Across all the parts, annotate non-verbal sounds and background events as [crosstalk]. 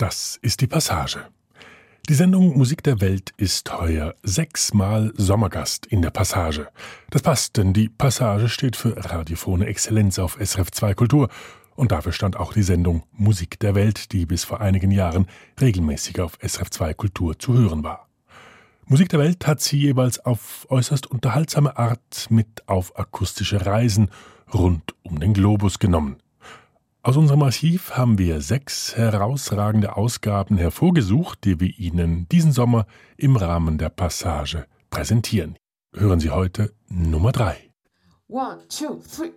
Das ist die Passage. Die Sendung Musik der Welt ist heuer sechsmal Sommergast in der Passage. Das passt, denn die Passage steht für Radiophone Exzellenz auf SRF 2 Kultur und dafür stand auch die Sendung Musik der Welt, die bis vor einigen Jahren regelmäßig auf SRF 2 Kultur zu hören war. Musik der Welt hat sie jeweils auf äußerst unterhaltsame Art mit auf akustische Reisen rund um den Globus genommen. Aus unserem Archiv haben wir sechs herausragende Ausgaben hervorgesucht, die wir Ihnen diesen Sommer im Rahmen der Passage präsentieren. Hören Sie heute Nummer drei. One, two, three.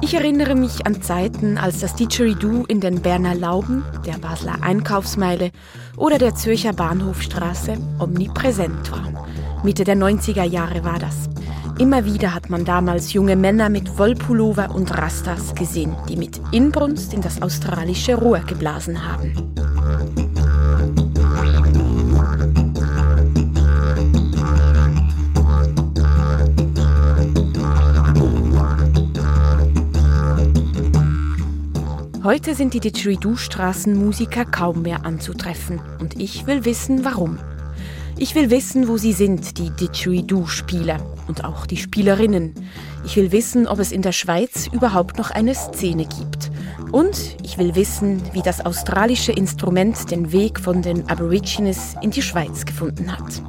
Ich erinnere mich an Zeiten, als das Didgeridoo in den Berner Lauben, der Basler Einkaufsmeile oder der Zürcher Bahnhofstraße omnipräsent war. Mitte der 90er Jahre war das. Immer wieder hat man damals junge Männer mit Wollpullover und Rastas gesehen, die mit Inbrunst in das australische Rohr geblasen haben. Heute sind die Didgeridoo-Straßenmusiker kaum mehr anzutreffen und ich will wissen, warum. Ich will wissen, wo sie sind, die Didgeridoo-Spieler und auch die Spielerinnen. Ich will wissen, ob es in der Schweiz überhaupt noch eine Szene gibt. Und ich will wissen, wie das australische Instrument den Weg von den Aborigines in die Schweiz gefunden hat.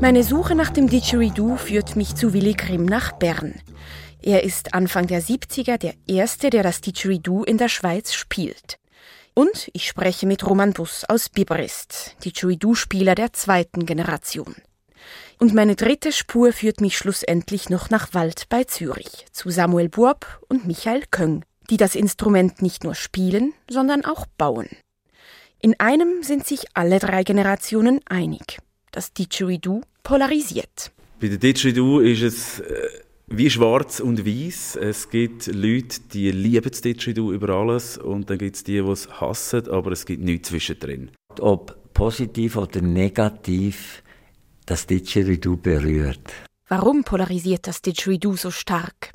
Meine Suche nach dem Didgeridoo führt mich zu Willy Grimm nach Bern. Er ist Anfang der 70er der Erste, der das Didgeridoo in der Schweiz spielt. Und ich spreche mit Roman Bus aus Biberist, Didgeridoo-Spieler der zweiten Generation. Und meine dritte Spur führt mich schlussendlich noch nach Wald bei Zürich, zu Samuel Burb und Michael Köng, die das Instrument nicht nur spielen, sondern auch bauen. In einem sind sich alle drei Generationen einig das Didgeridoo polarisiert. Bei der Didgeridoo ist es äh, wie schwarz und weiß. Es gibt Leute, die lieben das Didgeridoo über alles und dann gibt es die, die es hassen, aber es gibt nichts zwischendrin. Ob positiv oder negativ das Didgeridoo berührt. Warum polarisiert das Didgeridoo so stark?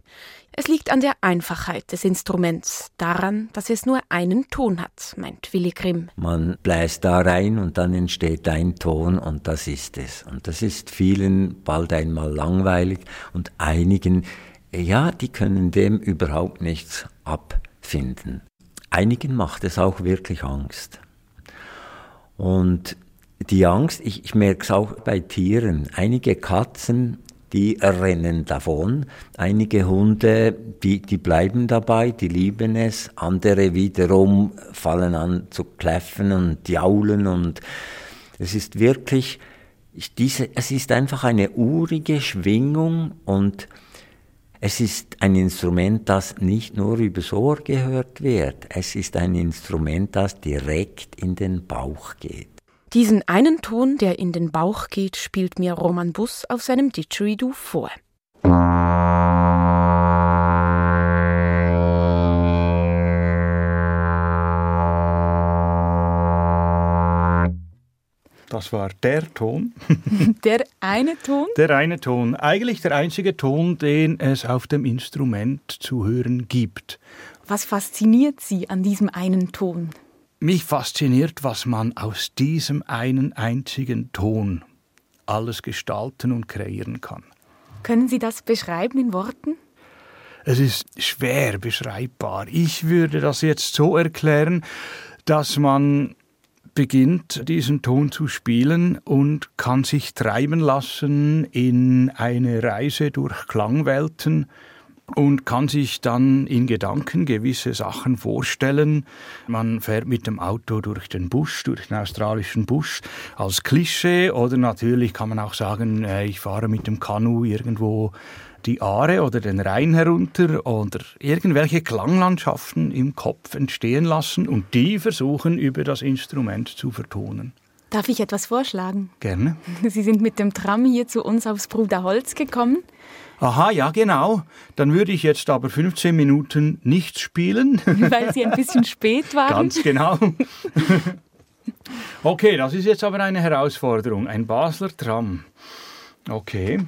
Es liegt an der Einfachheit des Instruments, daran, dass es nur einen Ton hat, meint Willy Grimm. Man bläst da rein und dann entsteht ein Ton und das ist es. Und das ist vielen bald einmal langweilig und einigen, ja, die können dem überhaupt nichts abfinden. Einigen macht es auch wirklich Angst. Und die Angst, ich, ich merke es auch bei Tieren. Einige Katzen die rennen davon. Einige Hunde, die, die bleiben dabei, die lieben es. Andere wiederum fallen an zu kläffen und jaulen und es ist wirklich, diese, es ist einfach eine urige Schwingung und es ist ein Instrument, das nicht nur übers Ohr gehört wird. Es ist ein Instrument, das direkt in den Bauch geht. Diesen einen Ton, der in den Bauch geht, spielt mir Roman Bus auf seinem Didgeridoo vor. Das war der Ton. [laughs] der eine Ton? Der eine Ton. Eigentlich der einzige Ton, den es auf dem Instrument zu hören gibt. Was fasziniert Sie an diesem einen Ton? Mich fasziniert, was man aus diesem einen einzigen Ton alles gestalten und kreieren kann. Können Sie das beschreiben in Worten? Es ist schwer beschreibbar. Ich würde das jetzt so erklären, dass man beginnt, diesen Ton zu spielen und kann sich treiben lassen in eine Reise durch Klangwelten, und kann sich dann in Gedanken gewisse Sachen vorstellen. Man fährt mit dem Auto durch den Busch, durch den australischen Busch als Klischee oder natürlich kann man auch sagen, äh, ich fahre mit dem Kanu irgendwo die Aare oder den Rhein herunter oder irgendwelche Klanglandschaften im Kopf entstehen lassen und die versuchen über das Instrument zu vertonen. Darf ich etwas vorschlagen? Gerne. [laughs] Sie sind mit dem Tram hier zu uns aufs Bruderholz gekommen. Aha, ja, genau. Dann würde ich jetzt aber 15 Minuten nichts spielen. [laughs] Weil Sie ein bisschen spät waren. Ganz genau. [laughs] Okay, das ist jetzt aber eine Herausforderung. Ein Basler Tram. Okay.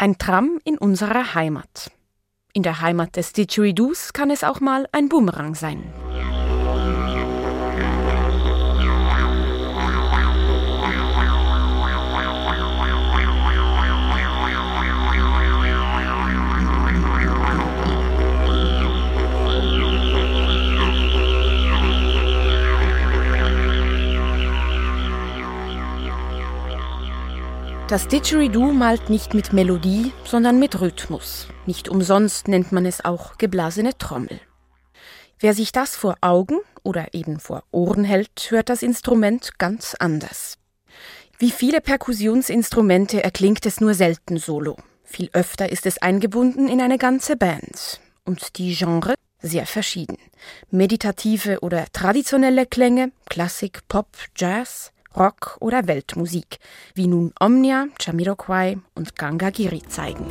Ein Tram in unserer Heimat. In der Heimat des Didgeridoos kann es auch mal ein Boomerang sein. Das Didgeridoo malt nicht mit Melodie, sondern mit Rhythmus. Nicht umsonst nennt man es auch geblasene Trommel. Wer sich das vor Augen oder eben vor Ohren hält, hört das Instrument ganz anders. Wie viele Perkussionsinstrumente erklingt es nur selten solo. Viel öfter ist es eingebunden in eine ganze Band. Und die Genre sehr verschieden. Meditative oder traditionelle Klänge, Klassik, Pop, Jazz, Rock oder Weltmusik, wie nun Omnia, Jamiroquai und Ganga Giri zeigen.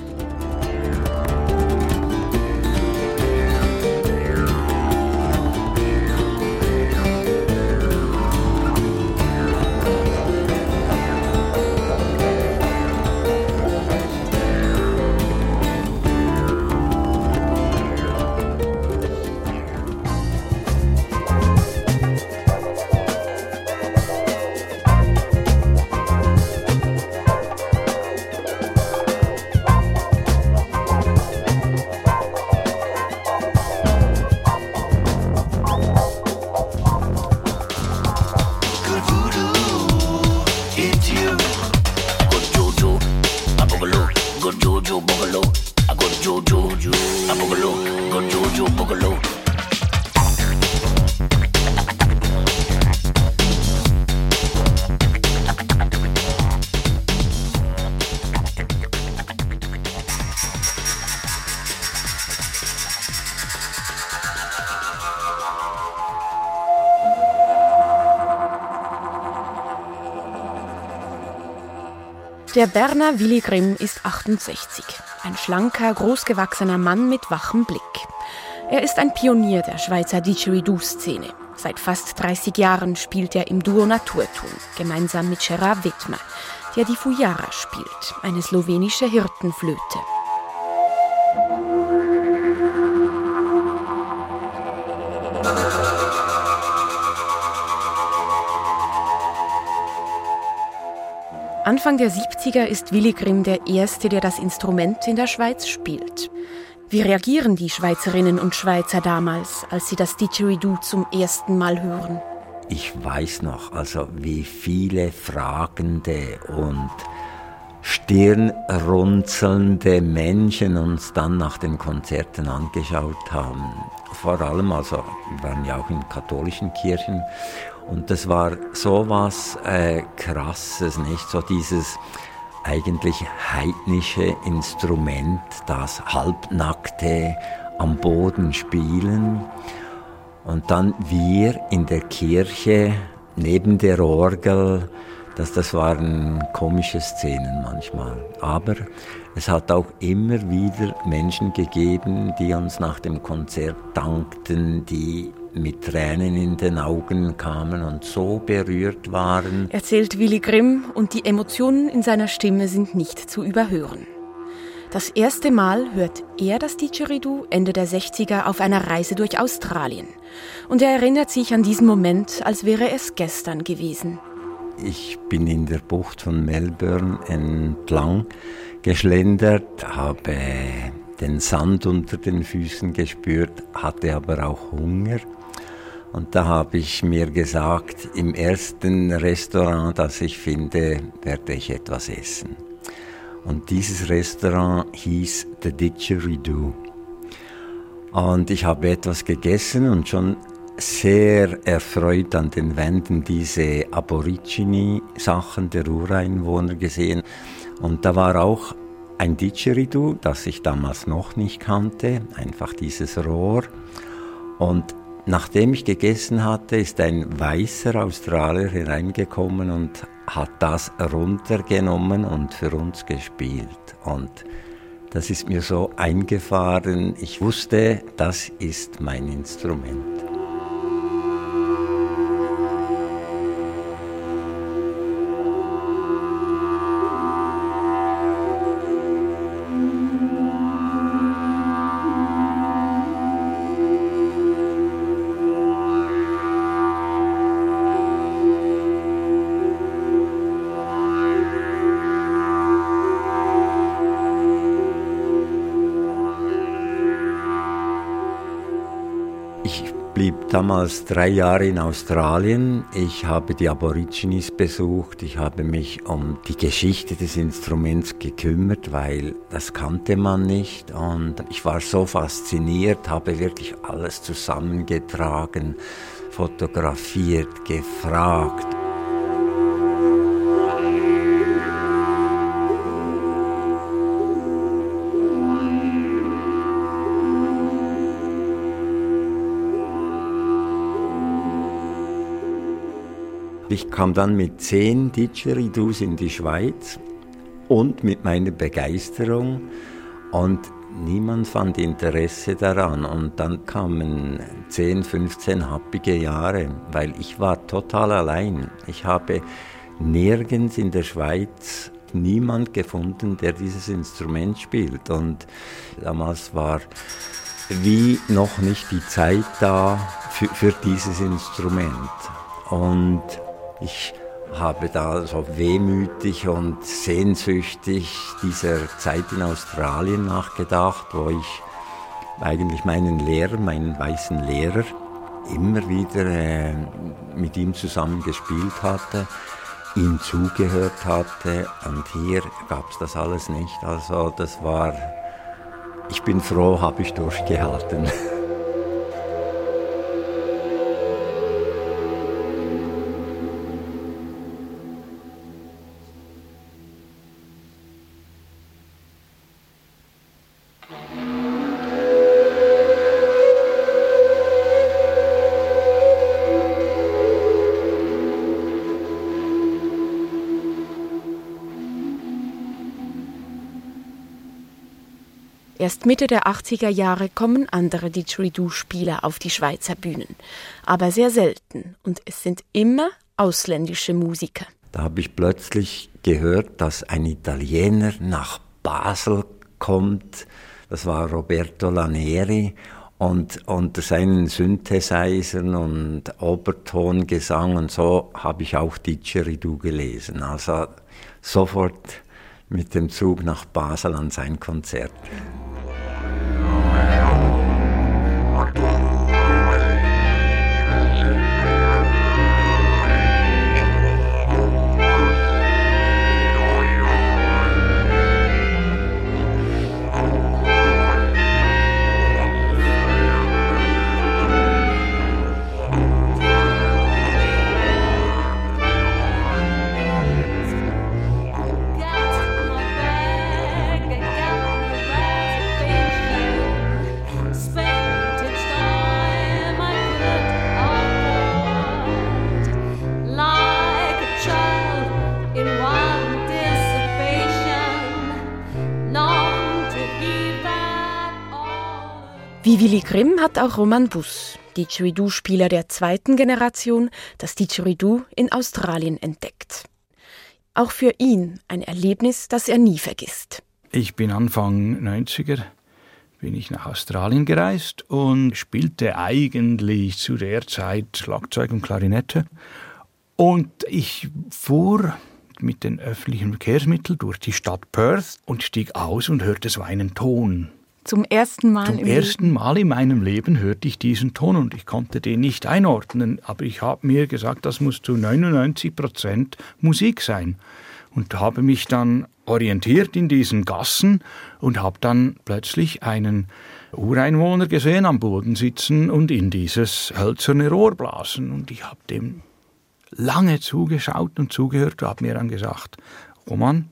juju boogaloo. I go to juju, I boogaloo. Der Berner Willy Grimm ist 68. Ein schlanker, großgewachsener Mann mit wachem Blick. Er ist ein Pionier der Schweizer Didgeridoo-Szene. Seit fast 30 Jahren spielt er im Duo Naturton, gemeinsam mit Gerard Wittmer, der die Fujara spielt, eine slowenische Hirtenflöte. Anfang der 70er ist Willy Grimm der Erste, der das Instrument in der Schweiz spielt. Wie reagieren die Schweizerinnen und Schweizer damals, als sie das Didgeridoo zum ersten Mal hören? Ich weiß noch, also wie viele fragende und stirnrunzelnde Menschen uns dann nach den Konzerten angeschaut haben. Vor allem, also wir waren ja auch in katholischen Kirchen und das war so was äh, Krasses, nicht? So dieses eigentlich heidnische Instrument, das halbnackte am Boden spielen. Und dann wir in der Kirche neben der Orgel, das, das waren komische Szenen manchmal. Aber es hat auch immer wieder Menschen gegeben, die uns nach dem Konzert dankten, die mit Tränen in den Augen kamen und so berührt waren. Erzählt Willy Grimm und die Emotionen in seiner Stimme sind nicht zu überhören. Das erste Mal hört er das Didgeridoo Ende der 60er auf einer Reise durch Australien. Und er erinnert sich an diesen Moment, als wäre es gestern gewesen. Ich bin in der Bucht von Melbourne entlang geschlendert, habe den Sand unter den Füßen gespürt, hatte aber auch Hunger Und da habe ich mir gesagt, im ersten Restaurant, das ich finde, werde ich etwas essen. Und dieses Restaurant hieß The Didgeridoo. Und ich habe etwas gegessen und schon sehr erfreut an den Wänden diese Aborigine-Sachen der Ureinwohner gesehen. Und da war auch ein Didgeridoo, das ich damals noch nicht kannte, einfach dieses Rohr. Und nachdem ich gegessen hatte, ist ein weißer Australier hereingekommen und hat das runtergenommen und für uns gespielt. Und das ist mir so eingefahren. Ich wusste, das ist mein Instrument. Damals drei Jahre in Australien. Ich habe die Aborigines besucht. Ich habe mich um die Geschichte des Instruments gekümmert, weil das kannte man nicht. Und ich war so fasziniert, habe wirklich alles zusammengetragen, fotografiert, gefragt. Ich kam dann mit zehn Didgeridoos in die Schweiz und mit meiner Begeisterung und niemand fand Interesse daran. Und dann kamen 10, 15 happige Jahre, weil ich war total allein. Ich habe nirgends in der Schweiz niemand gefunden, der dieses Instrument spielt. Und damals war wie noch nicht die Zeit da für, für dieses Instrument. Und ich habe da so wehmütig und sehnsüchtig dieser Zeit in Australien nachgedacht, wo ich eigentlich meinen Lehrer, meinen weißen Lehrer, immer wieder äh, mit ihm zusammen gespielt hatte, ihm zugehört hatte und hier gab es das alles nicht. Also das war, ich bin froh, habe ich durchgehalten. [laughs] Erst Mitte der 80er Jahre kommen andere Didgeridoo-Spieler auf die Schweizer Bühnen. Aber sehr selten. Und es sind immer ausländische Musiker. Da habe ich plötzlich gehört, dass ein Italiener nach Basel kommt. Das war Roberto Lanieri. Und unter seinen Synthesizern und Obertongesang und so habe ich auch Didgeridoo gelesen. Also sofort mit dem Zug nach Basel an sein Konzert. Wie Willy Grimm hat auch Roman Bus, Didgeridoo-Spieler der zweiten Generation, das Didgeridoo in Australien entdeckt. Auch für ihn ein Erlebnis, das er nie vergisst. Ich bin Anfang 90er bin ich nach Australien gereist und spielte eigentlich zu der Zeit Schlagzeug und Klarinette. Und ich fuhr mit den öffentlichen Verkehrsmitteln durch die Stadt Perth und stieg aus und hörte so einen Ton Zum ersten Mal Zum ersten Leben. Mal in meinem Leben hörte ich diesen Ton und ich konnte den nicht einordnen, aber ich habe mir gesagt, das muss zu 99 Prozent Musik sein und habe mich dann orientiert in diesen Gassen und habe dann plötzlich einen Ureinwohner gesehen am Boden sitzen und in dieses hölzerne Rohr blasen und ich habe dem lange zugeschaut und zugehört und habe mir dann gesagt, Roman,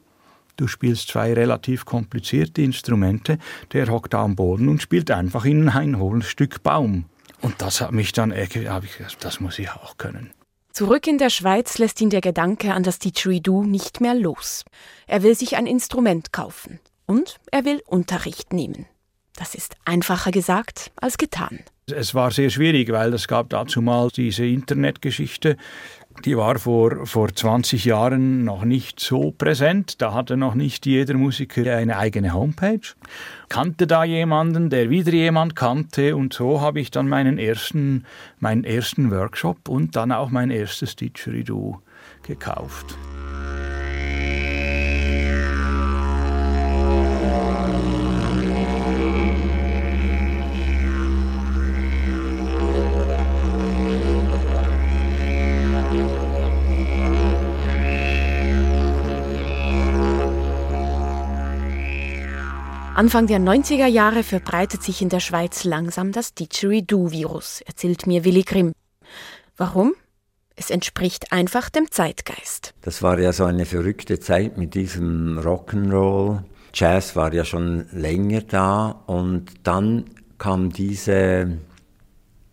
du spielst zwei relativ komplizierte Instrumente, der hockt da am Boden und spielt einfach in ein hohles Stück Baum. Und das hat mich dann, ich gesagt, das muss ich auch können. Zurück in der Schweiz lässt ihn der Gedanke an das Didgeridoo nicht mehr los. Er will sich ein Instrument kaufen und er will Unterricht nehmen. Das ist einfacher gesagt als getan. Es war sehr schwierig, weil es gab dazu mal diese Internetgeschichte die war vor, vor 20 Jahren noch nicht so präsent. Da hatte noch nicht jeder Musiker eine eigene Homepage. Kannte da jemanden, der wieder jemand kannte und so habe ich dann meinen ersten, meinen ersten Workshop und dann auch mein erstes Didgeridoo gekauft. Anfang der 90er Jahre verbreitet sich in der Schweiz langsam das Didgeridoo-Virus, erzählt mir Willy Grimm. Warum? Es entspricht einfach dem Zeitgeist. Das war ja so eine verrückte Zeit mit diesem Rock'n'Roll. Jazz war ja schon länger da und dann kam diese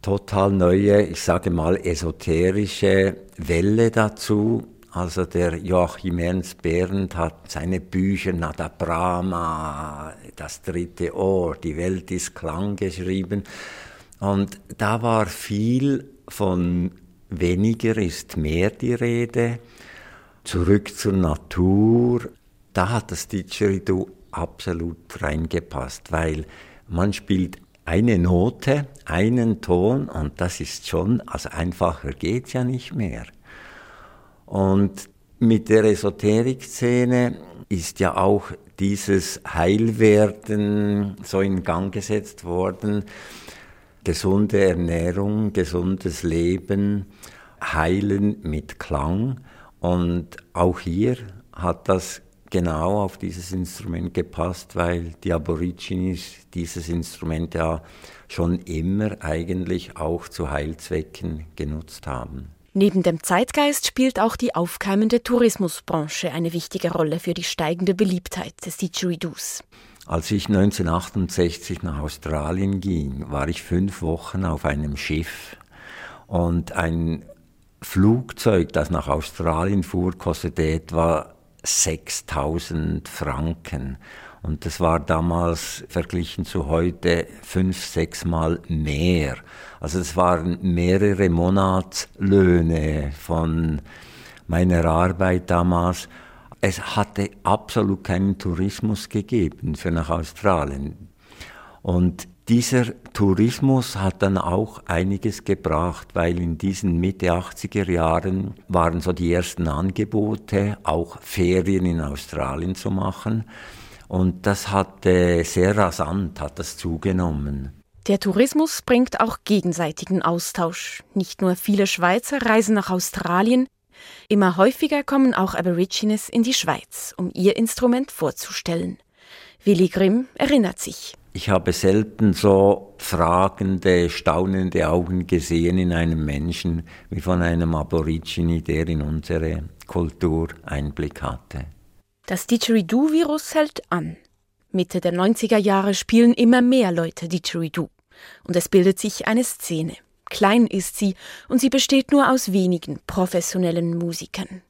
total neue, ich sage mal esoterische Welle dazu, also der Joachim Ernst Behrendt hat seine Bücher Nada Brahma, das dritte Ohr, die Welt ist Klang geschrieben. Und da war viel von weniger ist mehr die Rede, zurück zur Natur. Da hat das Didgeridoo absolut reingepasst, weil man spielt eine Note, einen Ton und das ist schon, also einfacher geht's ja nicht mehr. Und mit der Esoterik-Szene ist ja auch dieses Heilwerden so in Gang gesetzt worden. Gesunde Ernährung, gesundes Leben, Heilen mit Klang. Und auch hier hat das genau auf dieses Instrument gepasst, weil die Aborigines dieses Instrument ja schon immer eigentlich auch zu Heilzwecken genutzt haben. Neben dem Zeitgeist spielt auch die aufkeimende Tourismusbranche eine wichtige Rolle für die steigende Beliebtheit des Didgeridoos. Als ich 1968 nach Australien ging, war ich fünf Wochen auf einem Schiff und ein Flugzeug, das nach Australien fuhr, kostete etwa 6000 Franken. Und das war damals verglichen zu heute fünf, sechs Mal mehr. Also es waren mehrere Monatslöhne von meiner Arbeit damals. Es hatte absolut keinen Tourismus gegeben für nach Australien. Und dieser Tourismus hat dann auch einiges gebracht, weil in diesen Mitte 80er Jahren waren so die ersten Angebote, auch Ferien in Australien zu machen. Und das hat äh, sehr rasant hat das zugenommen. Der Tourismus bringt auch gegenseitigen Austausch. Nicht nur viele Schweizer reisen nach Australien, immer häufiger kommen auch Aborigines in die Schweiz, um ihr Instrument vorzustellen. Willy Grimm erinnert sich. Ich habe selten so fragende, staunende Augen gesehen in einem Menschen wie von einem Aborigine, der in unsere Kultur Einblick hatte. Das Didgeridoo-Virus hält an. Mitte der 90er Jahre spielen immer mehr Leute Didgeridoo. Und es bildet sich eine Szene. Klein ist sie und sie besteht nur aus wenigen professionellen Musikern.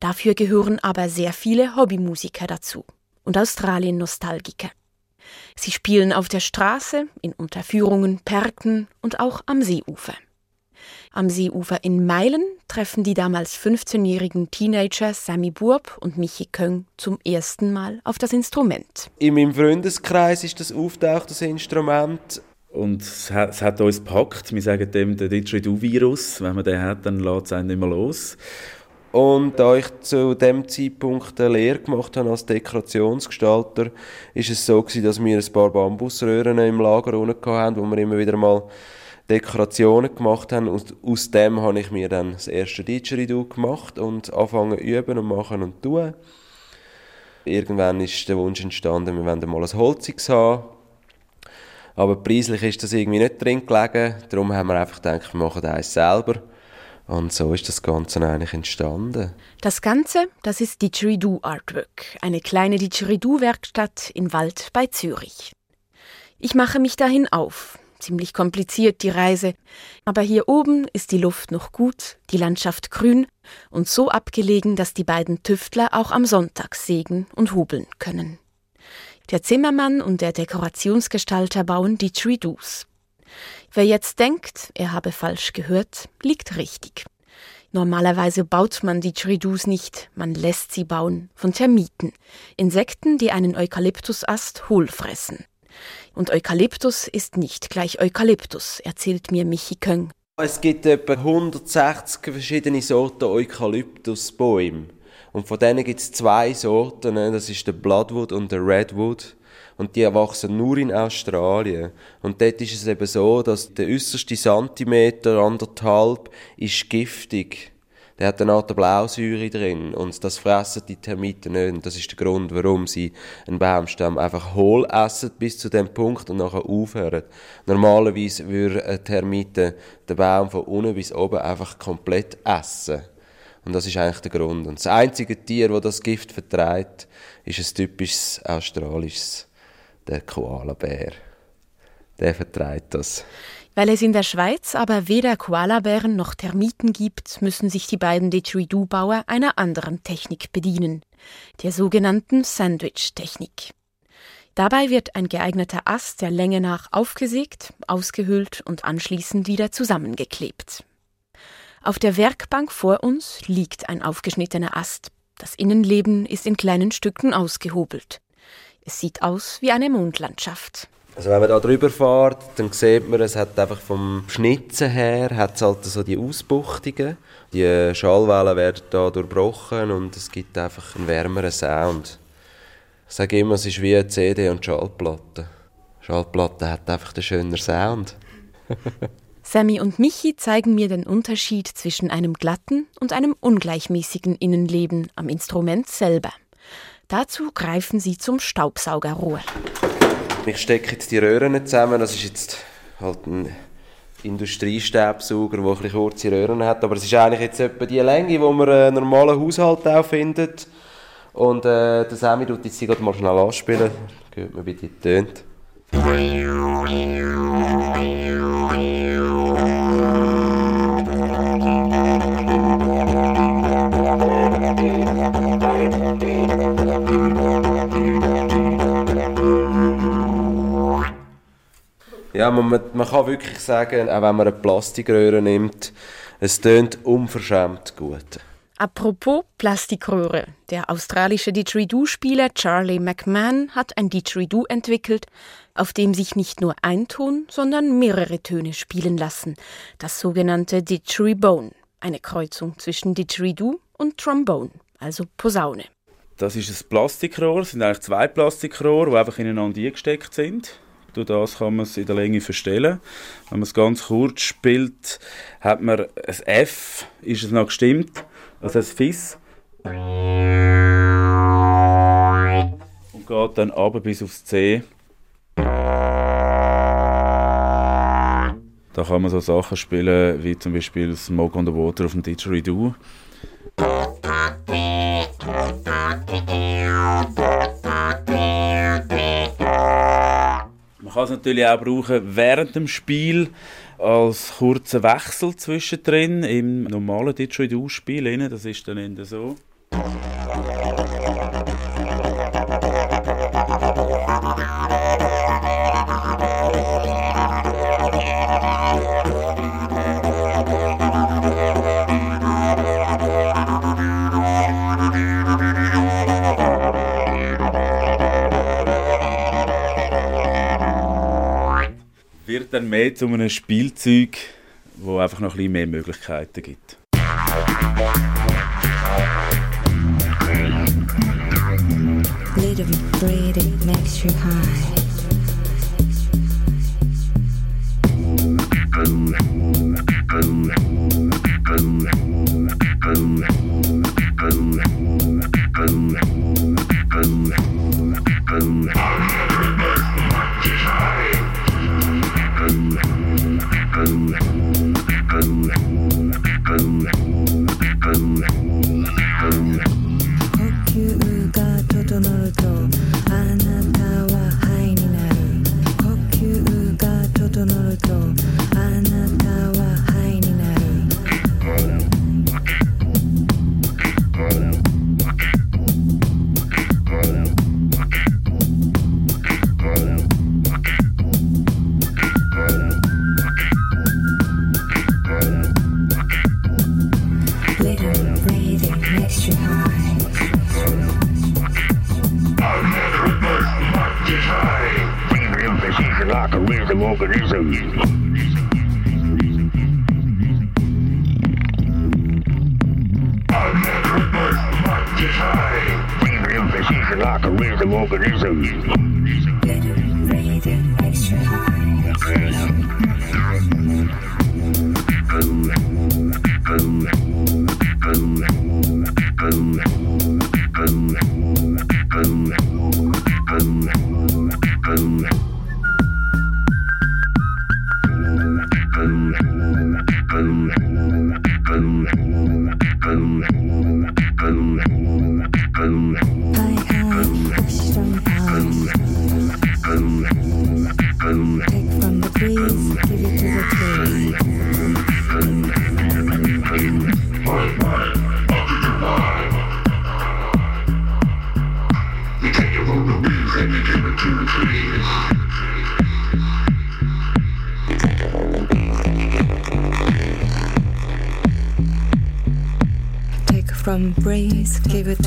Dafür gehören aber sehr viele Hobbymusiker dazu und Australien-Nostalgiker. Sie spielen auf der Straße, in Unterführungen, Perken und auch am Seeufer. Am Seeufer in Meilen treffen die damals 15-jährigen Teenager Sammy Burb und Michi Köng zum ersten Mal auf das Instrument. In meinem Freundeskreis ist das auftaucht, das Instrument. Und es hat, es hat uns gepackt. Wir sagen dem der Didgeridoo-Virus. Wenn man den hat, dann lässt es einen nicht mehr los. Und da ich zu dem Zeitpunkt eine Lehre gemacht habe als Dekorationsgestalter, ist es so gewesen, dass wir ein paar Bambusröhren im Lager unten hatten, wo wir immer wieder mal Dekorationen gemacht haben. Und aus dem habe ich mir dann das erste Didgeridoo gemacht und angefangen üben und machen und tun. Irgendwann ist der Wunsch entstanden, wir wollen mal ein Holziges haben. Aber preislich ist das irgendwie nicht drin gelegen. Darum haben wir einfach gedacht, wir machen eins selber. Und so ist das Ganze eigentlich entstanden. Das Ganze, das ist Didgeridoo Artwork, eine kleine Didgeridoo-Werkstatt in Wald bei Zürich. Ich mache mich dahin auf. Ziemlich kompliziert die Reise, aber hier oben ist die Luft noch gut, die Landschaft grün und so abgelegen, dass die beiden Tüftler auch am Sonntag sägen und hobeln können. Der Zimmermann und der Dekorationsgestalter bauen Didgeridoos. Wer jetzt denkt, er habe falsch gehört, liegt richtig. Normalerweise baut man Didgeridoos nicht, man lässt sie bauen, von Termiten, Insekten, die einen Eukalyptusast hohl fressen. Und Eukalyptus ist nicht gleich Eukalyptus, erzählt mir Michi Köng. Es gibt etwa 160 verschiedene Sorten Eukalyptusbäume. Und von denen gibt es zwei Sorten, ne? das ist der Bloodwood und der Redwood und die wachsen nur in Australien. Und dort ist es eben so, dass der äußerste Zentimeter, anderthalb, ist giftig. Der hat eine Art Blausäure drin und das fressen die Termiten nicht. Und das ist der Grund, warum sie einen Baumstamm einfach hohl essen bis zu dem Punkt und nachher aufhören. Normalerweise würde ein Termite den Baum von unten bis oben einfach komplett essen. Und das ist eigentlich der Grund. Und das einzige Tier, das das Gift vertreibt, ist ein typisches australisches der Koalabär. Der vertreibt das. Weil es in der Schweiz aber weder Koalabären noch Termiten gibt, müssen sich die beiden Didgeridoo-Bauer einer anderen Technik bedienen, der sogenannten Sandwich-Technik. Dabei wird ein geeigneter Ast der Länge nach aufgesägt, ausgehöhlt und anschließend wieder zusammengeklebt. Auf der Werkbank vor uns liegt ein aufgeschnittener Ast. Das Innenleben ist in kleinen Stücken ausgehobelt. Es sieht aus wie eine Mondlandschaft. Also wenn man da drüber fährt, dann sieht man, es hat einfach vom Schnitzen her hat halt so die Ausbuchtungen. Die Schallwellen werden da durchbrochen und es gibt einfach einen wärmeren Sound. Ich sage immer, es ist wie eine CD und Schallplatte. Schallplatte hat einfach einen schöner Sound. [laughs] Sammy und Michi zeigen mir den Unterschied zwischen einem glatten und einem ungleichmäßigen Innenleben am Instrument selber. Dazu greifen sie zum Staubsaugerrohr. Ich stecke jetzt die Röhren zusammen. Das ist jetzt halt ein Industriestaubsauger, der ein bisschen kurze Röhren hat. Aber es ist eigentlich jetzt etwa die Länge, die man einen normalen Haushalt auch findet. Und äh, der Sammy tut jetzt sie mal schnell anspielen. Hört man, wie die tönt. Ja, man, man kann wirklich sagen, auch wenn man eine Plastikröhre nimmt, es tönt unverschämt gut. Apropos Plastikröhre. Der australische Didgeridoo-Spieler Charlie McMahon hat ein Didgeridoo entwickelt, auf dem sich nicht nur ein Ton, sondern mehrere Töne spielen lassen. Das sogenannte Didgeribone. Eine Kreuzung zwischen Didgeridoo und Trombone, also Posaune. Das ist ein Plastikrohr. Es sind eigentlich zwei Plastikrohre, die einfach ineinander eingesteckt sind. Durch das kann man es in der Länge verstellen. Wenn man es ganz kurz spielt, hat man ein F, ist es noch gestimmt, also ein Fis. Und geht dann ab bis aufs C. Da kann man so Sachen spielen, wie zum Beispiel Smoke on the Water auf dem Didgeridoo. Kann es natürlich auch brauchen während dem Spiel als kurzen Wechsel zwischendrin im normalen Didgeridoo-Spiel. Das ist dann so. Dann mehr zu einem Spielzeug, wo einfach noch ein bisschen mehr Möglichkeiten gibt. Little breathing makes you high. give it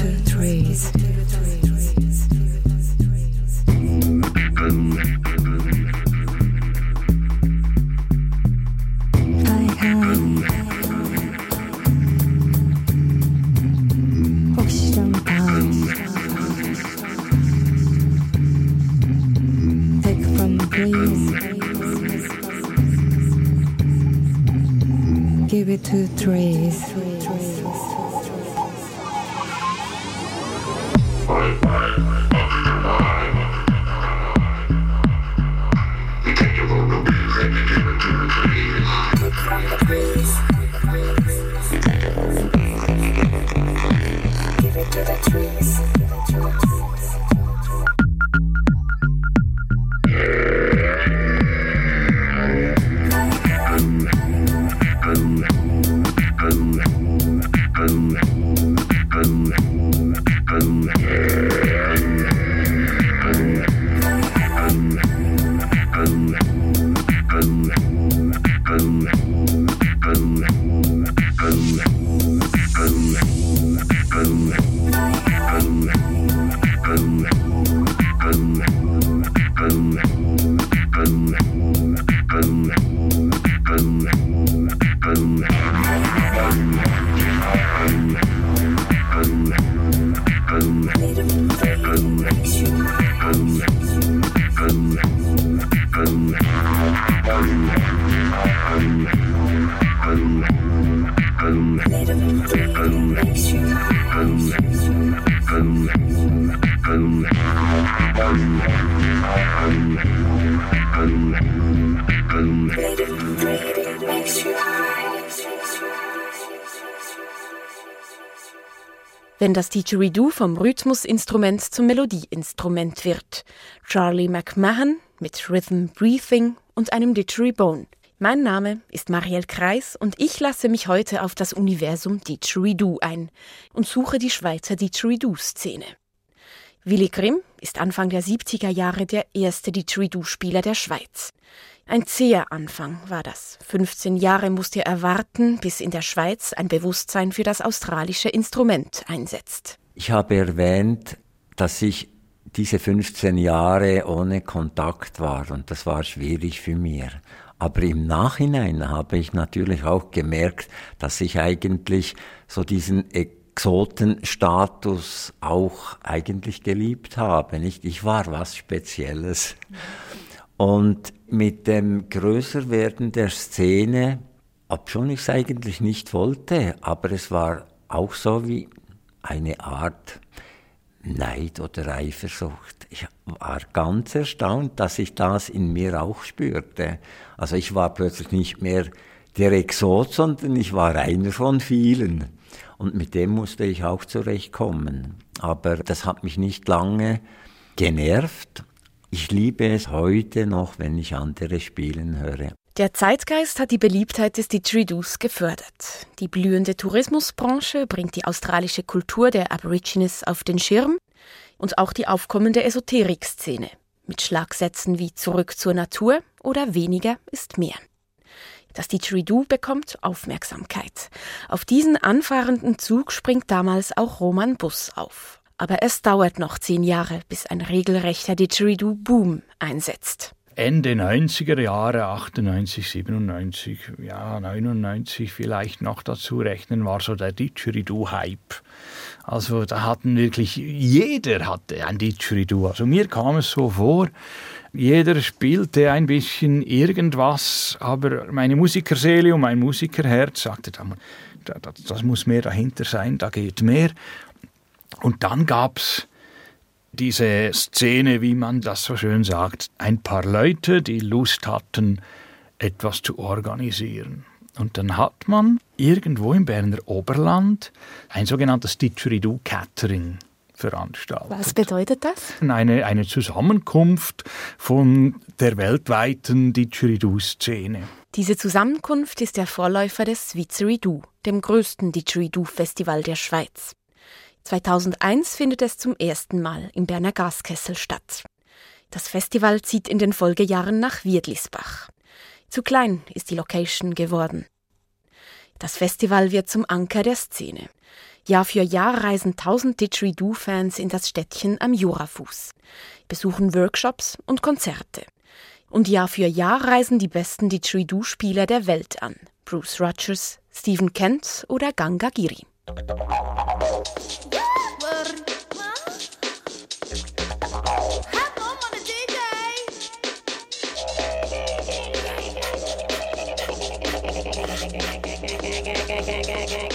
wenn das Didgeridoo vom Rhythmusinstrument zum Melodieinstrument wird. Charlie McMahon mit Rhythm Breathing und einem Didgeribone. Mein Name ist Marielle Kreis und ich lasse mich heute auf das Universum Didgeridoo ein und suche die Schweizer Didgeridoo-Szene. Willy Grimm ist Anfang der 70er Jahre der erste Didgeridoo-Spieler der Schweiz. Ein zäher Anfang war das. 15 Jahre musste er warten, bis in der Schweiz ein Bewusstsein für das australische Instrument einsetzt. Ich habe erwähnt, dass ich diese 15 Jahre ohne Kontakt war und das war schwierig für mich. Aber im Nachhinein habe ich natürlich auch gemerkt, dass ich eigentlich so diesen Exotenstatus auch eigentlich geliebt habe. Nicht? Ich war was Spezielles. Und mit dem Größerwerden der Szene, obschon ich es eigentlich nicht wollte, aber es war auch so wie eine Art Neid oder Eifersucht. Ich war ganz erstaunt, dass ich das in mir auch spürte. Also ich war plötzlich nicht mehr der Exot, sondern ich war einer von vielen. Und mit dem musste ich auch zurechtkommen. Aber das hat mich nicht lange genervt. Ich liebe es heute noch, wenn ich andere spielen höre. Der Zeitgeist hat die Beliebtheit des Didgeridoos gefördert. Die blühende Tourismusbranche bringt die australische Kultur der Aborigines auf den Schirm und auch die aufkommende Esoterik-Szene mit Schlagsätzen wie Zurück zur Natur oder Weniger ist mehr. Das Didgeridoo bekommt Aufmerksamkeit. Auf diesen anfahrenden Zug springt damals auch Roman Bus auf. Aber es dauert noch zehn Jahre, bis ein regelrechter Didgeridoo-Boom einsetzt. Ende 90er Jahre, 98, 97, ja, 99 vielleicht noch dazu rechnen, war so der Didgeridoo-Hype. Also da hatten wirklich, jeder hatte ein Didgeridoo. Also mir kam es so vor, jeder spielte ein bisschen irgendwas, aber meine Musikerseele und mein Musikerherz sagte, das muss mehr dahinter sein, da geht mehr. Und dann gab es diese Szene, wie man das so schön sagt, ein paar Leute, die Lust hatten, etwas zu organisieren. Und dann hat man irgendwo im Berner Oberland ein sogenanntes Didgeridoo Catering veranstaltet. Was bedeutet das? Eine, eine Zusammenkunft von der weltweiten Didgeridoo-Szene. Diese Zusammenkunft ist der Vorläufer des Switzerido, dem größten Didgeridoo-Festival der Schweiz. 2001 findet es zum ersten Mal im Berner Gaskessel statt. Das Festival zieht in den Folgejahren nach Wiedlisbach. Zu klein ist die Location geworden. Das Festival wird zum Anker der Szene. Jahr für Jahr reisen tausend Didgeridoo-Fans in das Städtchen am Jurafuß, besuchen Workshops und Konzerte. Und Jahr für Jahr reisen die besten Didgeridoo-Spieler der Welt an. Bruce Rogers, Stephen Kent oder Ganga Giri. gang, gang, gang, gang.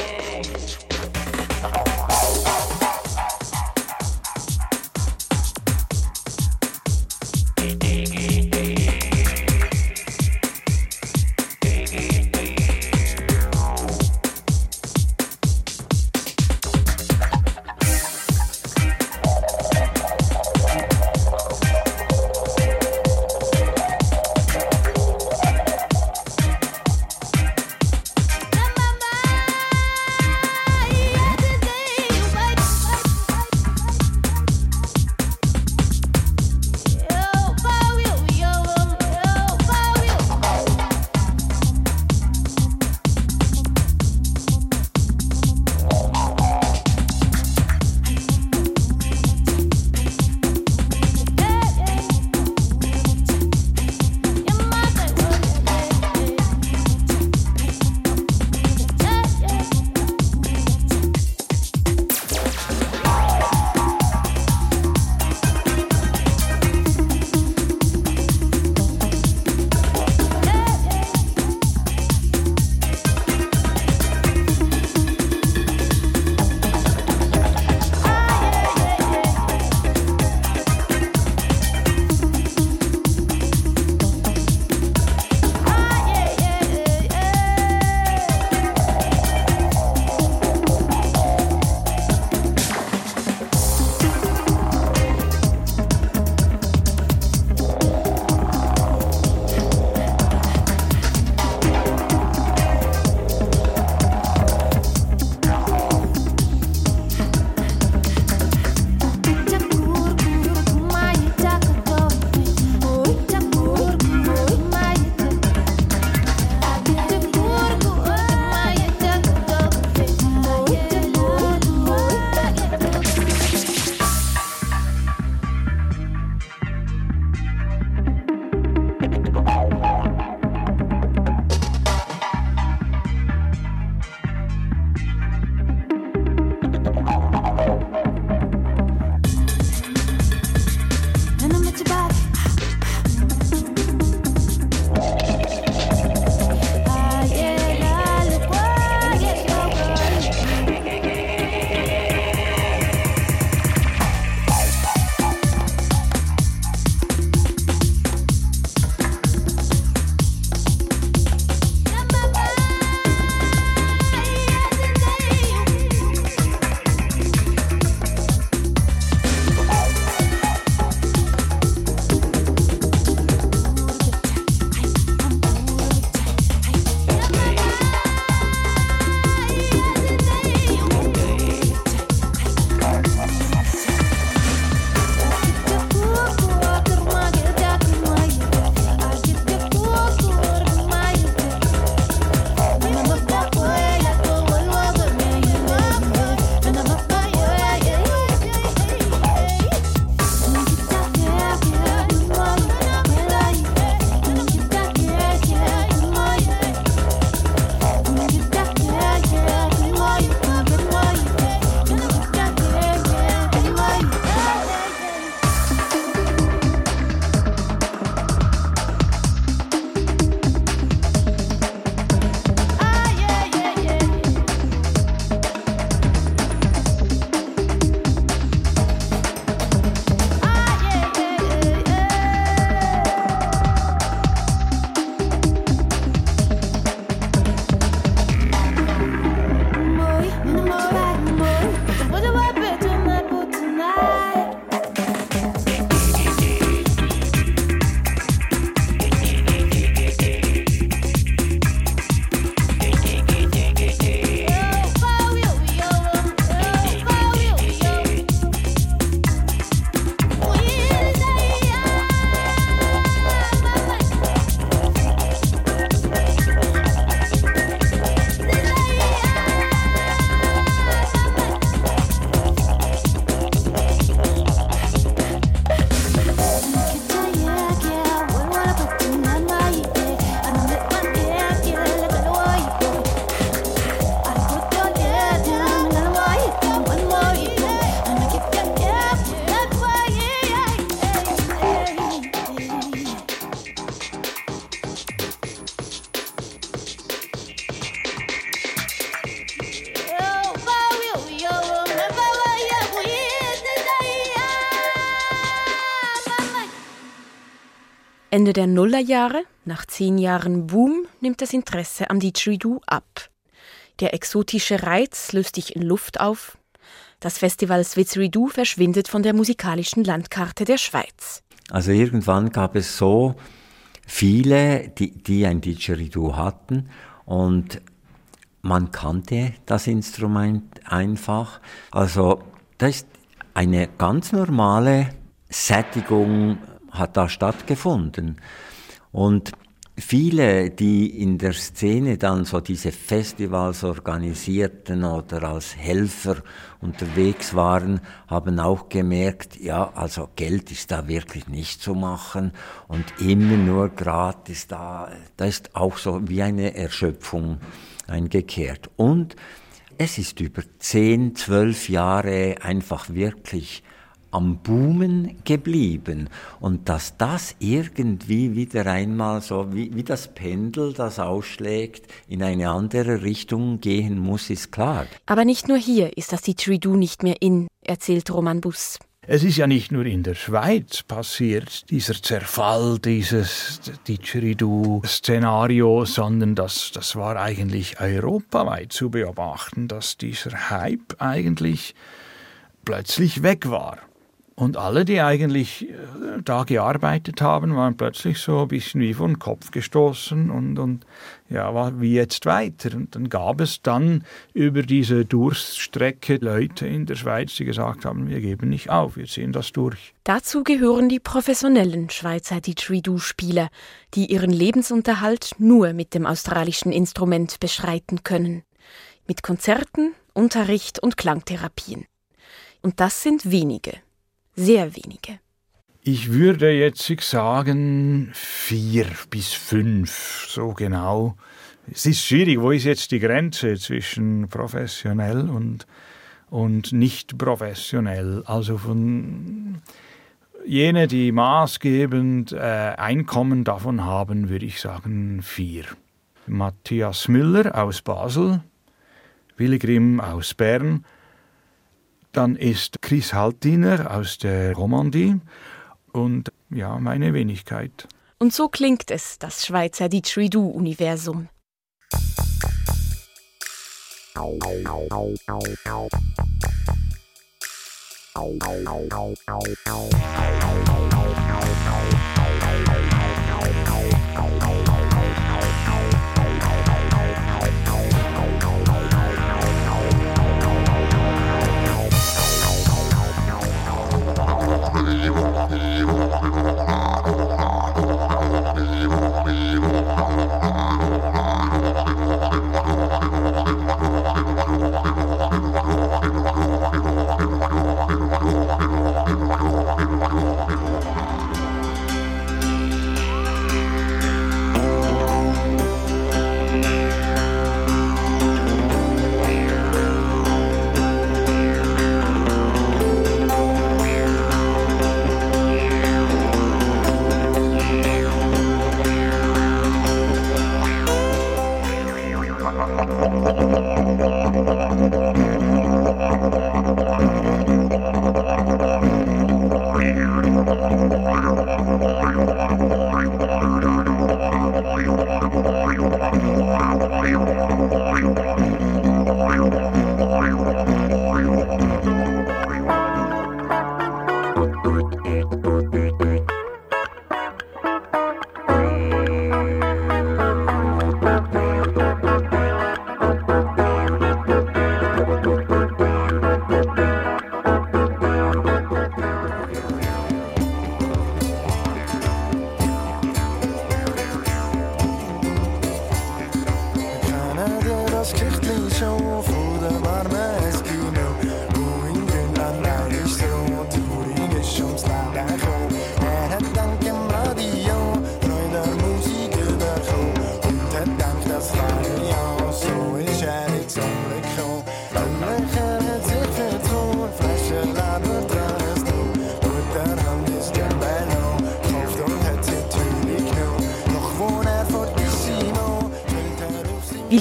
Ende der Nullerjahre, nach zehn Jahren Boom, nimmt das Interesse am Didgeridoo ab. Der exotische Reiz löst sich in Luft auf. Das Festival Switzeridoo verschwindet von der musikalischen Landkarte der Schweiz. Also irgendwann gab es so viele, die, die ein Didgeridoo hatten und man kannte das Instrument einfach. Also das ist eine ganz normale Sättigung hat da stattgefunden. Und viele, die in der Szene dann so diese Festivals organisierten oder als Helfer unterwegs waren, haben auch gemerkt, ja, also Geld ist da wirklich nicht zu machen und immer nur gratis da, da ist auch so wie eine Erschöpfung eingekehrt. Und es ist über zehn, zwölf Jahre einfach wirklich am Boomen geblieben. Und dass das irgendwie wieder einmal so wie, wie das Pendel, das ausschlägt, in eine andere Richtung gehen muss, ist klar. Aber nicht nur hier ist das Didgeridoo nicht mehr in, erzählt Roman Bus. Es ist ja nicht nur in der Schweiz passiert, dieser Zerfall dieses Didgeridoo-Szenario, sondern das, das war eigentlich europaweit zu beobachten, dass dieser Hype eigentlich plötzlich weg war. Und alle, die eigentlich äh, da gearbeitet haben, waren plötzlich so ein bisschen wie den Kopf gestoßen und, und ja, wie jetzt weiter? Und dann gab es dann über diese Durststrecke Leute in der Schweiz, die gesagt haben, wir geben nicht auf, wir ziehen das durch. Dazu gehören die professionellen Schweizer Didgeridoo-Spieler, die ihren Lebensunterhalt nur mit dem australischen Instrument beschreiten können. Mit Konzerten, Unterricht und Klangtherapien. Und das sind wenige sehr wenige. Ich würde jetzt sagen vier bis fünf, so genau. Es ist schwierig, wo ist jetzt die Grenze zwischen professionell und, und nicht professionell? Also von jene, die maßgebend äh, Einkommen davon haben, würde ich sagen vier. Matthias Müller aus Basel, Willi Grimm aus Bern, dann ist Chris Haltiner aus der Romandie und ja, meine Wenigkeit. Und so klingt es, das Schweizer Didgeridoo-Universum. Willi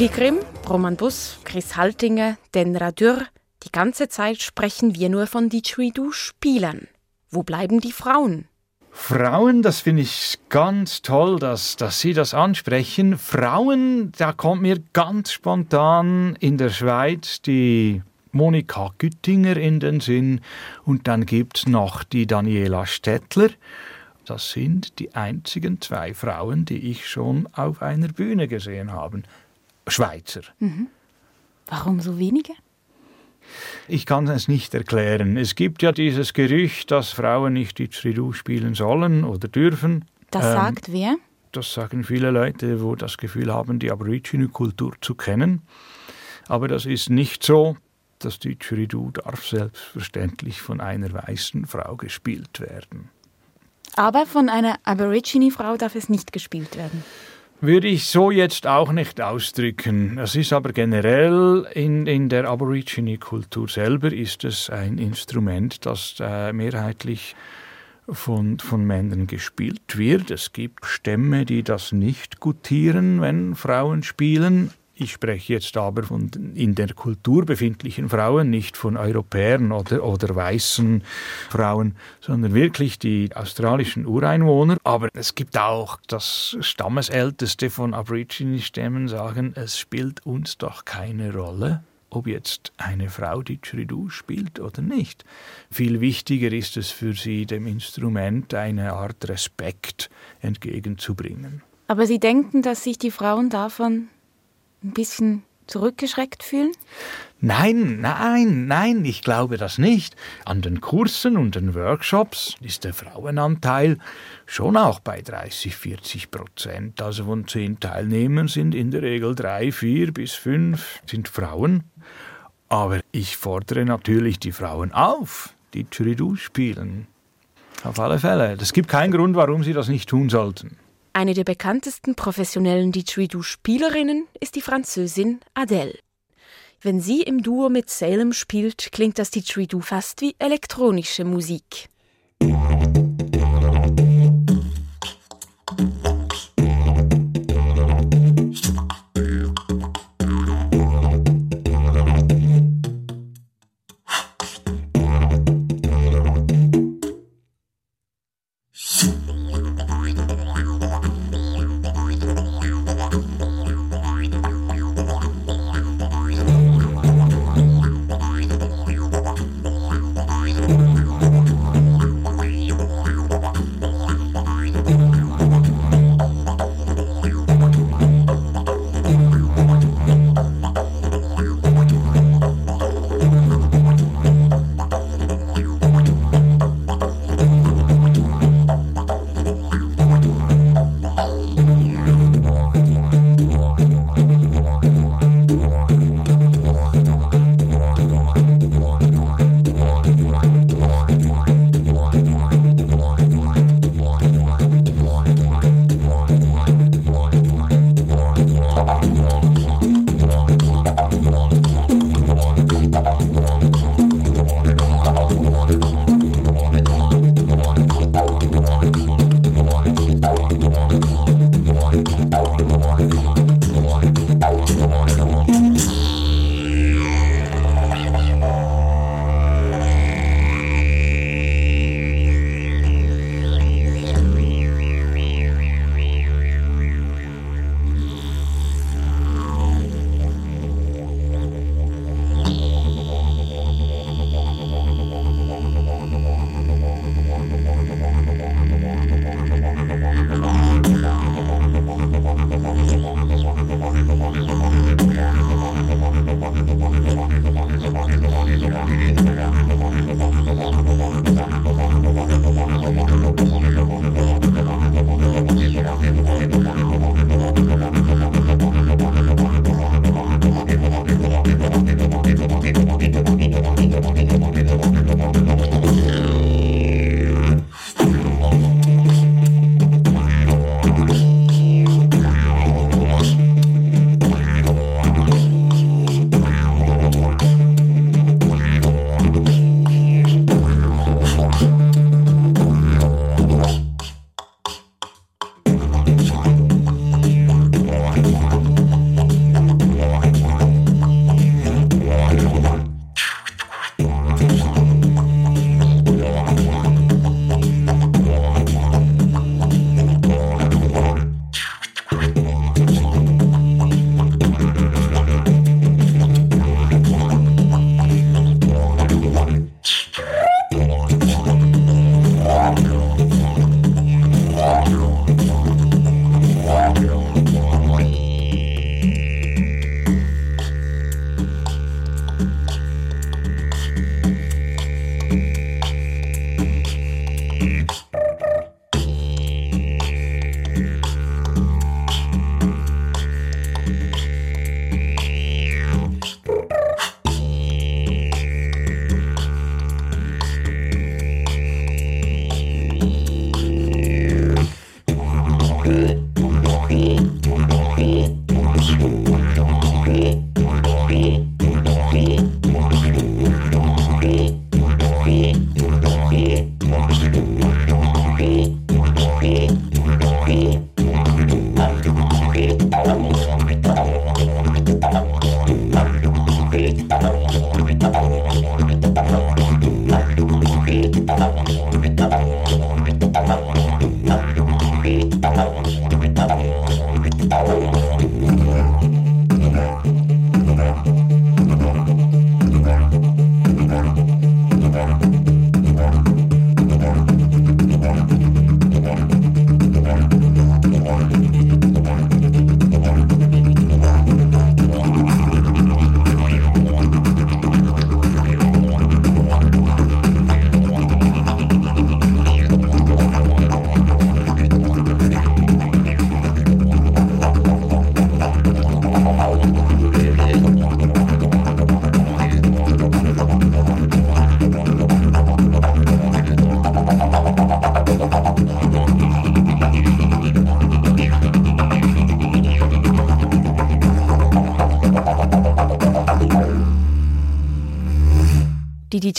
Grimm, Roman Bus, Chris Haltinger, Denra Dürr, die ganze Zeit sprechen wir nur von Didgeridoo-Spielern. Wo bleiben die Frauen? Frauen, das finde ich ganz toll, dass, dass Sie das ansprechen. Frauen, da kommt mir ganz spontan in der Schweiz die Monika Güttinger in den Sinn und dann gibt es noch die Daniela Stettler. Das sind die einzigen zwei Frauen, die ich schon auf einer Bühne gesehen habe. Schweizer. Mhm. Warum so wenige? Ich kann es nicht erklären. Es gibt ja dieses Gerücht, dass Frauen nicht Didgeridoo spielen sollen oder dürfen. Das ähm, sagt wer? Das sagen viele Leute, wo das Gefühl haben, die Aborigine-Kultur zu kennen. Aber das ist nicht so. Das Didgeridoo darf selbstverständlich von einer weißen Frau gespielt werden. Aber von einer Aborigine-Frau darf es nicht gespielt werden würde ich so jetzt auch nicht ausdrücken. Es ist aber generell in, in der Aborigine-Kultur selber ist es ein Instrument, das äh, mehrheitlich von, von Männern gespielt wird. Es gibt Stämme, die das nicht gutieren, wenn Frauen spielen. Ich spreche jetzt aber von in der Kultur befindlichen Frauen, nicht von Europäern oder, oder weißen Frauen, sondern wirklich die australischen Ureinwohner. Aber es gibt auch das Stammesälteste von Aborigine-Stämmen sagen, es spielt uns doch keine Rolle, ob jetzt eine Frau Didgeridoo spielt oder nicht. Viel wichtiger ist es für sie, dem Instrument eine Art Respekt entgegenzubringen. Aber Sie denken, dass sich die Frauen davon ein bisschen zurückgeschreckt fühlen? Nein, nein, nein, ich glaube das nicht. An den Kursen und den Workshops ist der Frauenanteil schon auch bei 30, 40 Prozent. Also von zehn Teilnehmern sind in der Regel drei, vier bis fünf sind Frauen. Aber ich fordere natürlich die Frauen auf, die Didgeridoo spielen. Auf alle Fälle. Es gibt keinen Grund, warum sie das nicht tun sollten. Eine der bekanntesten professionellen Didgeridoo-Spielerinnen ist die Französin Adele. Wenn sie im Duo mit Salem spielt, klingt das Didgeridoo fast wie elektronische Musik.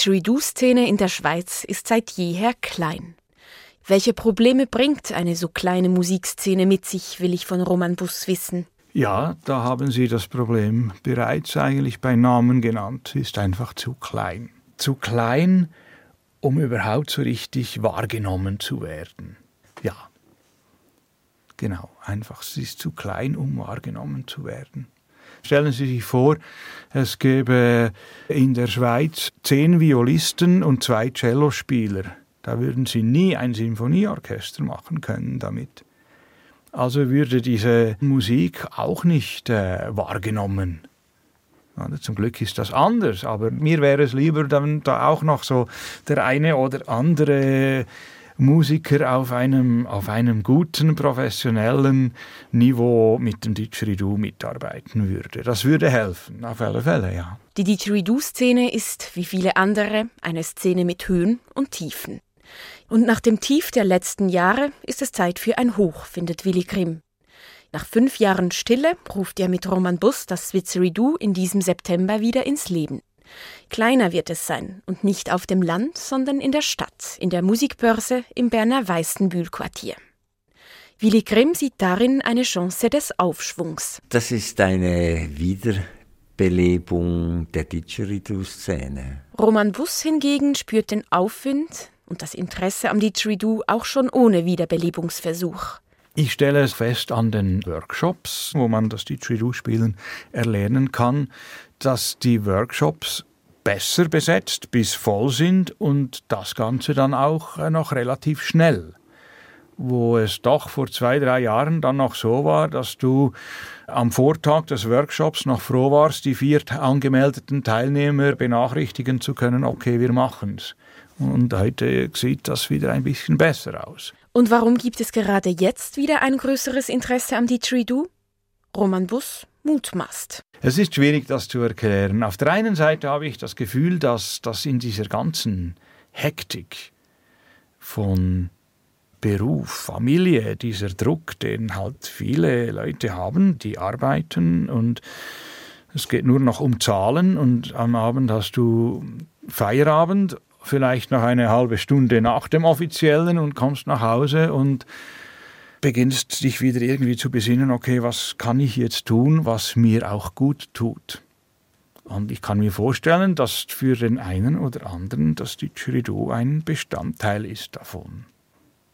Didgeridoo-Szene in der Schweiz ist seit jeher klein. Welche Probleme bringt eine so kleine Musikszene mit sich, will ich von Roman Bus wissen. Ja, da haben Sie das Problem bereits eigentlich bei Namen genannt. Sie ist einfach zu klein. Zu klein, um überhaupt so richtig wahrgenommen zu werden. Ja, genau, einfach, sie ist zu klein, um wahrgenommen zu werden. Stellen Sie sich vor, es gäbe in der Schweiz zehn Violisten und zwei Cellospieler. Da würden Sie nie ein Sinfonieorchester machen können damit. Also würde diese Musik auch nicht äh, wahrgenommen. Zum Glück ist das anders, aber mir wäre es lieber, dann da auch noch so der eine oder andere Musiker auf einem, auf einem guten, professionellen Niveau mit dem Didgeridoo mitarbeiten würde. Das würde helfen, auf alle Fälle, ja. Die Didgeridoo-Szene ist, wie viele andere, eine Szene mit Höhen und Tiefen. Und nach dem Tief der letzten Jahre ist es Zeit für ein Hoch, findet Willi Grimm. Nach fünf Jahren Stille ruft er mit Roman Bus das Switzeridoo in diesem September wieder ins Leben. Kleiner wird es sein und nicht auf dem Land, sondern in der Stadt, in der Musikbörse im Berner Weißenbühl-Quartier. Willi Grimm sieht darin eine Chance des Aufschwungs. Das ist eine Wiederbelebung der Didgeridoo-Szene. Roman Bus hingegen spürt den Aufwind und das Interesse am Didgeridoo auch schon ohne Wiederbelebungsversuch. Ich stelle es fest an den Workshops, wo man das Didgeridoo-Spielen erlernen kann, dass die Workshops besser besetzt bis voll sind und das Ganze dann auch äh, noch relativ schnell. Wo es doch vor zwei, drei Jahren dann noch so war, dass du am Vortag des Workshops noch froh warst, die vier angemeldeten Teilnehmer benachrichtigen zu können, okay, wir machen's. Und heute sieht das wieder ein bisschen besser aus. Und warum gibt es gerade jetzt wieder ein größeres Interesse am Didgeridoo? Roman Bus mutmaßt. Es ist schwierig, das zu erklären. Auf der einen Seite habe ich das Gefühl, dass, dass in dieser ganzen Hektik von Beruf, Familie, dieser Druck, den halt viele Leute haben, die arbeiten und es geht nur noch um Zahlen und am Abend hast du Feierabend vielleicht noch eine halbe Stunde nach dem offiziellen und kommst nach Hause und beginnst dich wieder irgendwie zu besinnen, okay, was kann ich jetzt tun, was mir auch gut tut. Und ich kann mir vorstellen, dass für den einen oder anderen das Didgeridoo ein Bestandteil ist davon.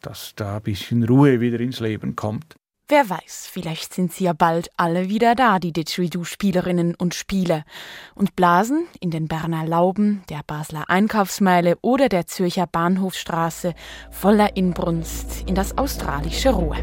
Dass da ein bisschen Ruhe wieder ins Leben kommt. Wer weiß, vielleicht sind sie ja bald alle wieder da, die Didgeridoo-Spielerinnen und Spieler, und blasen in den Berner Lauben, der Basler Einkaufsmeile oder der Zürcher Bahnhofstraße voller Inbrunst in das australische Rohr.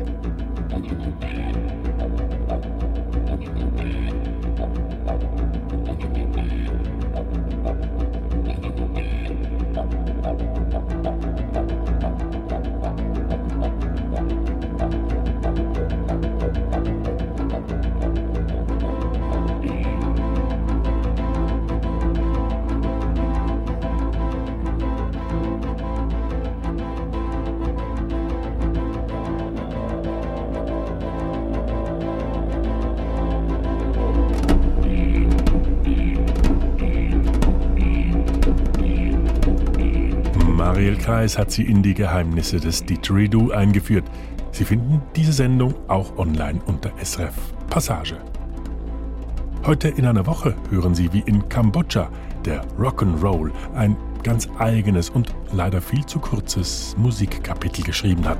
Kreis hat sie in die Geheimnisse des Didgeridoo eingeführt. Sie finden diese Sendung auch online unter SRF Passage. Heute in einer Woche hören Sie, wie in Kambodscha der Rock'n'Roll ein ganz eigenes und leider viel zu kurzes Musikkapitel geschrieben hat.